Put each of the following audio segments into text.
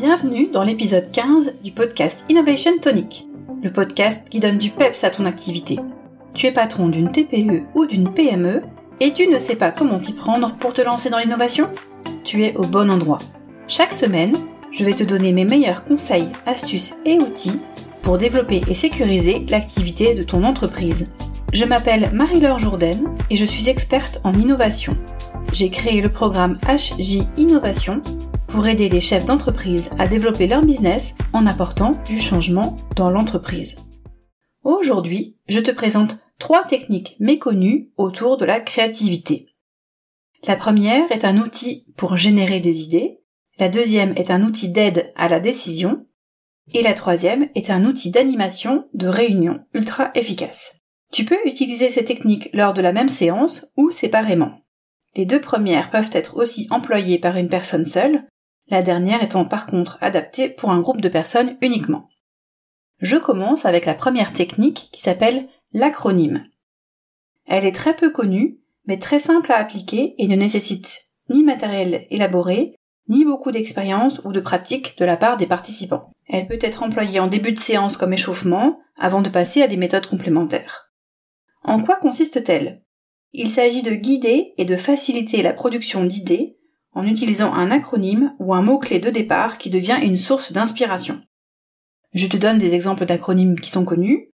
Bienvenue dans l'épisode 15 du podcast Innovation Tonic, le podcast qui donne du peps à ton activité. Tu es patron d'une TPE ou d'une PME et tu ne sais pas comment t'y prendre pour te lancer dans l'innovation? Tu es au bon endroit. Chaque semaine, je vais te donner mes meilleurs conseils, astuces et outils pour développer et sécuriser l'activité de ton entreprise. Je m'appelle Marie-Laure Jourdain et je suis experte en innovation. J'ai créé le programme HJ Innovation pour aider les chefs d'entreprise à développer leur business en apportant du changement dans l'entreprise. Aujourd'hui, je te présente trois techniques méconnues autour de la créativité. La première est un outil pour générer des idées, la deuxième est un outil d'aide à la décision, et la troisième est un outil d'animation de réunion ultra efficace. Tu peux utiliser ces techniques lors de la même séance ou séparément. Les deux premières peuvent être aussi employées par une personne seule, la dernière étant par contre adaptée pour un groupe de personnes uniquement. Je commence avec la première technique qui s'appelle l'acronyme. Elle est très peu connue, mais très simple à appliquer et ne nécessite ni matériel élaboré, ni beaucoup d'expérience ou de pratique de la part des participants. Elle peut être employée en début de séance comme échauffement, avant de passer à des méthodes complémentaires. En quoi consiste-t-elle? Il s'agit de guider et de faciliter la production d'idées en utilisant un acronyme ou un mot-clé de départ qui devient une source d'inspiration. Je te donne des exemples d'acronymes qui sont connus.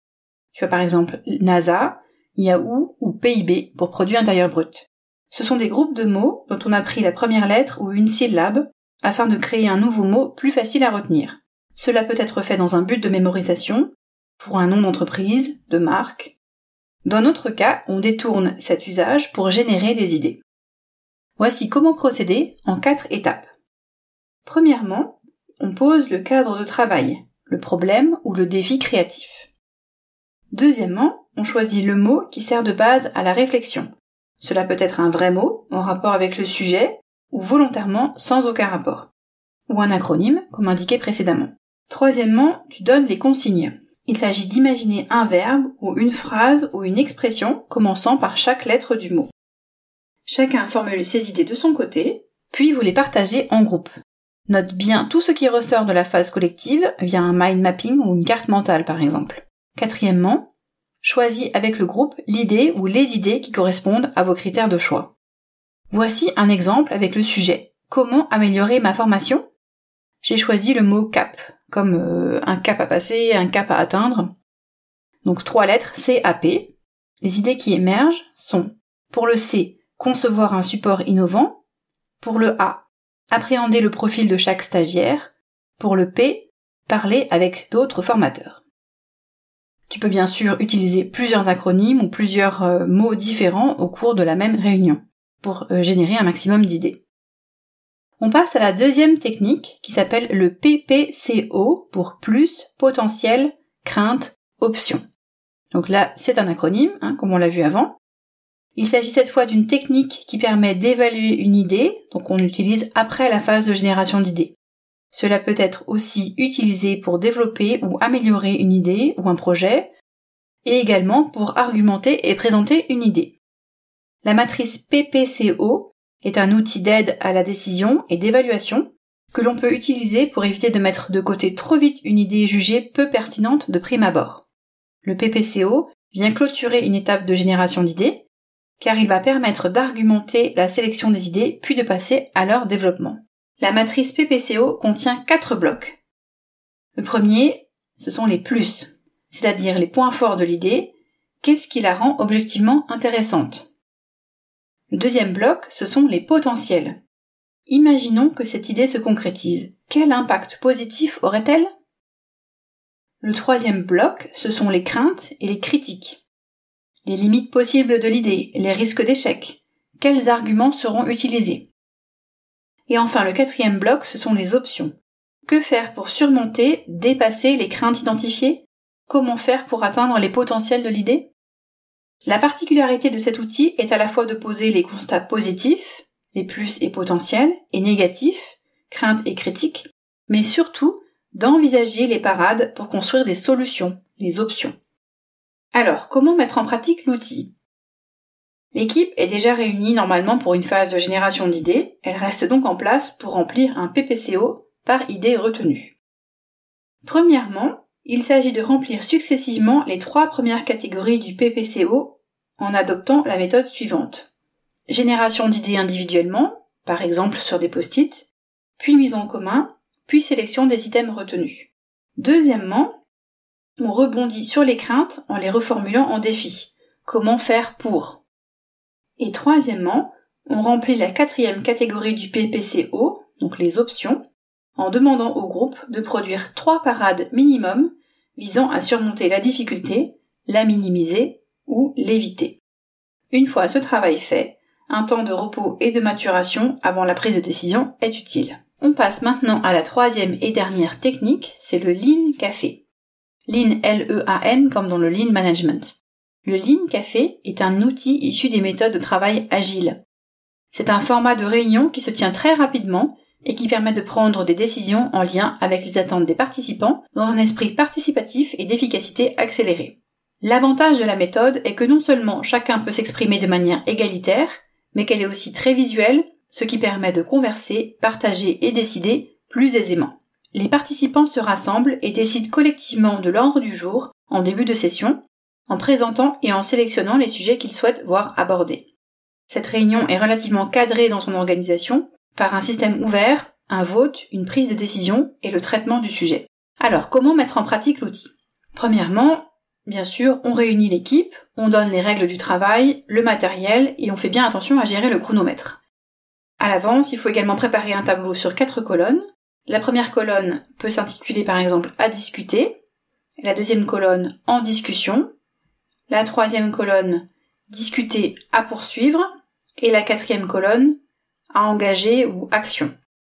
Tu as par exemple NASA, Yahoo ou PIB pour produit intérieur brut. Ce sont des groupes de mots dont on a pris la première lettre ou une syllabe afin de créer un nouveau mot plus facile à retenir. Cela peut être fait dans un but de mémorisation, pour un nom d'entreprise, de marque. Dans notre cas, on détourne cet usage pour générer des idées. Voici comment procéder en quatre étapes. Premièrement, on pose le cadre de travail, le problème ou le défi créatif. Deuxièmement, on choisit le mot qui sert de base à la réflexion. Cela peut être un vrai mot en rapport avec le sujet ou volontairement sans aucun rapport. Ou un acronyme, comme indiqué précédemment. Troisièmement, tu donnes les consignes. Il s'agit d'imaginer un verbe ou une phrase ou une expression commençant par chaque lettre du mot. Chacun formule ses idées de son côté, puis vous les partagez en groupe. Note bien tout ce qui ressort de la phase collective via un mind mapping ou une carte mentale par exemple. Quatrièmement, choisis avec le groupe l'idée ou les idées qui correspondent à vos critères de choix. Voici un exemple avec le sujet. Comment améliorer ma formation? J'ai choisi le mot cap, comme euh, un cap à passer, un cap à atteindre. Donc trois lettres C A P. Les idées qui émergent sont pour le C, concevoir un support innovant. Pour le A, appréhender le profil de chaque stagiaire. Pour le P, parler avec d'autres formateurs. Tu peux bien sûr utiliser plusieurs acronymes ou plusieurs euh, mots différents au cours de la même réunion pour euh, générer un maximum d'idées. On passe à la deuxième technique qui s'appelle le PPCO pour plus, potentiel, crainte, option. Donc là, c'est un acronyme, hein, comme on l'a vu avant. Il s'agit cette fois d'une technique qui permet d'évaluer une idée, donc on l'utilise après la phase de génération d'idées. Cela peut être aussi utilisé pour développer ou améliorer une idée ou un projet, et également pour argumenter et présenter une idée. La matrice PPCO est un outil d'aide à la décision et d'évaluation que l'on peut utiliser pour éviter de mettre de côté trop vite une idée jugée peu pertinente de prime abord. Le PPCO vient clôturer une étape de génération d'idées car il va permettre d'argumenter la sélection des idées puis de passer à leur développement. La matrice PPCO contient quatre blocs. Le premier, ce sont les plus, c'est-à-dire les points forts de l'idée, qu'est-ce qui la rend objectivement intéressante? Le deuxième bloc, ce sont les potentiels. Imaginons que cette idée se concrétise. Quel impact positif aurait-elle? Le troisième bloc, ce sont les craintes et les critiques les limites possibles de l'idée, les risques d'échec, quels arguments seront utilisés? Et enfin, le quatrième bloc, ce sont les options. Que faire pour surmonter, dépasser les craintes identifiées? Comment faire pour atteindre les potentiels de l'idée? La particularité de cet outil est à la fois de poser les constats positifs, les plus et potentiels, et négatifs, craintes et critiques, mais surtout d'envisager les parades pour construire des solutions, les options. Alors, comment mettre en pratique l'outil? L'équipe est déjà réunie normalement pour une phase de génération d'idées, elle reste donc en place pour remplir un PPCO par idée retenue. Premièrement, il s'agit de remplir successivement les trois premières catégories du PPCO en adoptant la méthode suivante. Génération d'idées individuellement, par exemple sur des post-it, puis mise en commun, puis sélection des items retenus. Deuxièmement, on rebondit sur les craintes en les reformulant en défis. Comment faire pour? Et troisièmement, on remplit la quatrième catégorie du PPCO, donc les options, en demandant au groupe de produire trois parades minimum visant à surmonter la difficulté, la minimiser ou l'éviter. Une fois ce travail fait, un temps de repos et de maturation avant la prise de décision est utile. On passe maintenant à la troisième et dernière technique, c'est le Lean Café. Lean L-E-A-N comme dans le Lean Management. Le Lean Café est un outil issu des méthodes de travail agiles. C'est un format de réunion qui se tient très rapidement et qui permet de prendre des décisions en lien avec les attentes des participants dans un esprit participatif et d'efficacité accélérée. L'avantage de la méthode est que non seulement chacun peut s'exprimer de manière égalitaire, mais qu'elle est aussi très visuelle, ce qui permet de converser, partager et décider plus aisément. Les participants se rassemblent et décident collectivement de l'ordre du jour en début de session, en présentant et en sélectionnant les sujets qu'ils souhaitent voir abordés. Cette réunion est relativement cadrée dans son organisation par un système ouvert, un vote, une prise de décision et le traitement du sujet. Alors, comment mettre en pratique l'outil? Premièrement, bien sûr, on réunit l'équipe, on donne les règles du travail, le matériel et on fait bien attention à gérer le chronomètre. À l'avance, il faut également préparer un tableau sur quatre colonnes. La première colonne peut s'intituler par exemple à discuter, la deuxième colonne en discussion, la troisième colonne discuter à poursuivre et la quatrième colonne à engager ou action.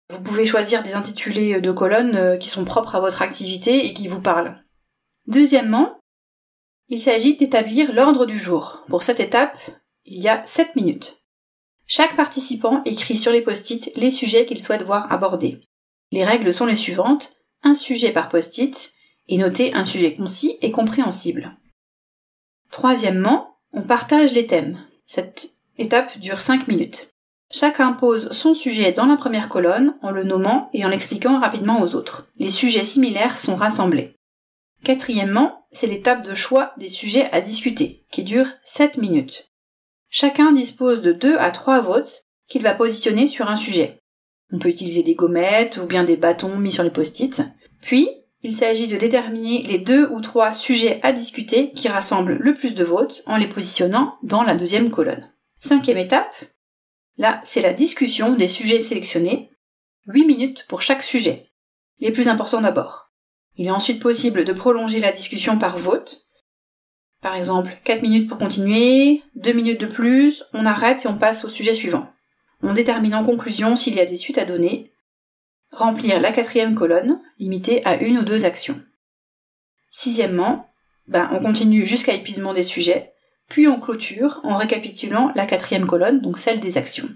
Vous pouvez choisir des intitulés de colonnes euh, qui sont propres à votre activité et qui vous parlent. Deuxièmement, il s'agit d'établir l'ordre du jour. Pour cette étape, il y a 7 minutes. Chaque participant écrit sur les post-it les sujets qu'il souhaite voir abordés. Les règles sont les suivantes. Un sujet par post-it et noter un sujet concis et compréhensible. Troisièmement, on partage les thèmes. Cette étape dure 5 minutes. Chacun pose son sujet dans la première colonne en le nommant et en l'expliquant rapidement aux autres. Les sujets similaires sont rassemblés. Quatrièmement, c'est l'étape de choix des sujets à discuter, qui dure 7 minutes. Chacun dispose de 2 à 3 votes qu'il va positionner sur un sujet. On peut utiliser des gommettes ou bien des bâtons mis sur les post-it. Puis, il s'agit de déterminer les deux ou trois sujets à discuter qui rassemblent le plus de votes en les positionnant dans la deuxième colonne. Cinquième étape, Là, c'est la discussion des sujets sélectionnés. 8 minutes pour chaque sujet. Les plus importants d'abord. Il est ensuite possible de prolonger la discussion par vote. Par exemple, 4 minutes pour continuer, 2 minutes de plus, on arrête et on passe au sujet suivant. On détermine en conclusion s'il y a des suites à donner. Remplir la quatrième colonne, limitée à une ou deux actions. Sixièmement, ben, on continue jusqu'à épuisement des sujets, puis on clôture en récapitulant la quatrième colonne, donc celle des actions.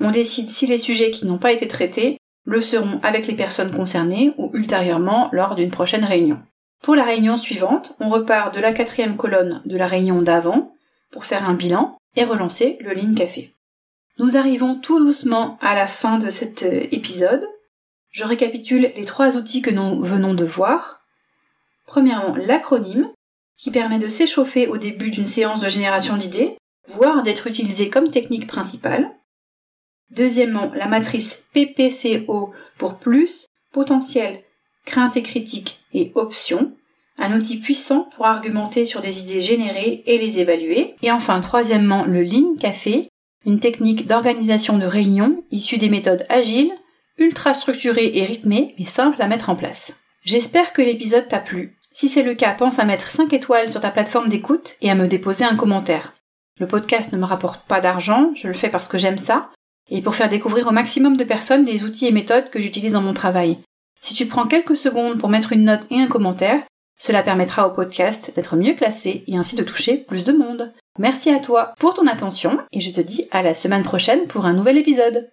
On décide si les sujets qui n'ont pas été traités le seront avec les personnes concernées ou ultérieurement lors d'une prochaine réunion. Pour la réunion suivante, on repart de la quatrième colonne de la réunion d'avant pour faire un bilan et relancer le Lean Café. Nous arrivons tout doucement à la fin de cet euh, épisode. Je récapitule les trois outils que nous venons de voir. Premièrement, l'acronyme, qui permet de s'échauffer au début d'une séance de génération d'idées, voire d'être utilisé comme technique principale. Deuxièmement, la matrice PPCO pour plus, potentiel, crainte et critique et options, un outil puissant pour argumenter sur des idées générées et les évaluer. Et enfin, troisièmement, le Lean Café, une technique d'organisation de réunions issue des méthodes agiles, ultra structurées et rythmées, mais simples à mettre en place. J'espère que l'épisode t'a plu. Si c'est le cas, pense à mettre 5 étoiles sur ta plateforme d'écoute et à me déposer un commentaire. Le podcast ne me rapporte pas d'argent, je le fais parce que j'aime ça, et pour faire découvrir au maximum de personnes les outils et méthodes que j'utilise dans mon travail. Si tu prends quelques secondes pour mettre une note et un commentaire, cela permettra au podcast d'être mieux classé et ainsi de toucher plus de monde. Merci à toi pour ton attention et je te dis à la semaine prochaine pour un nouvel épisode.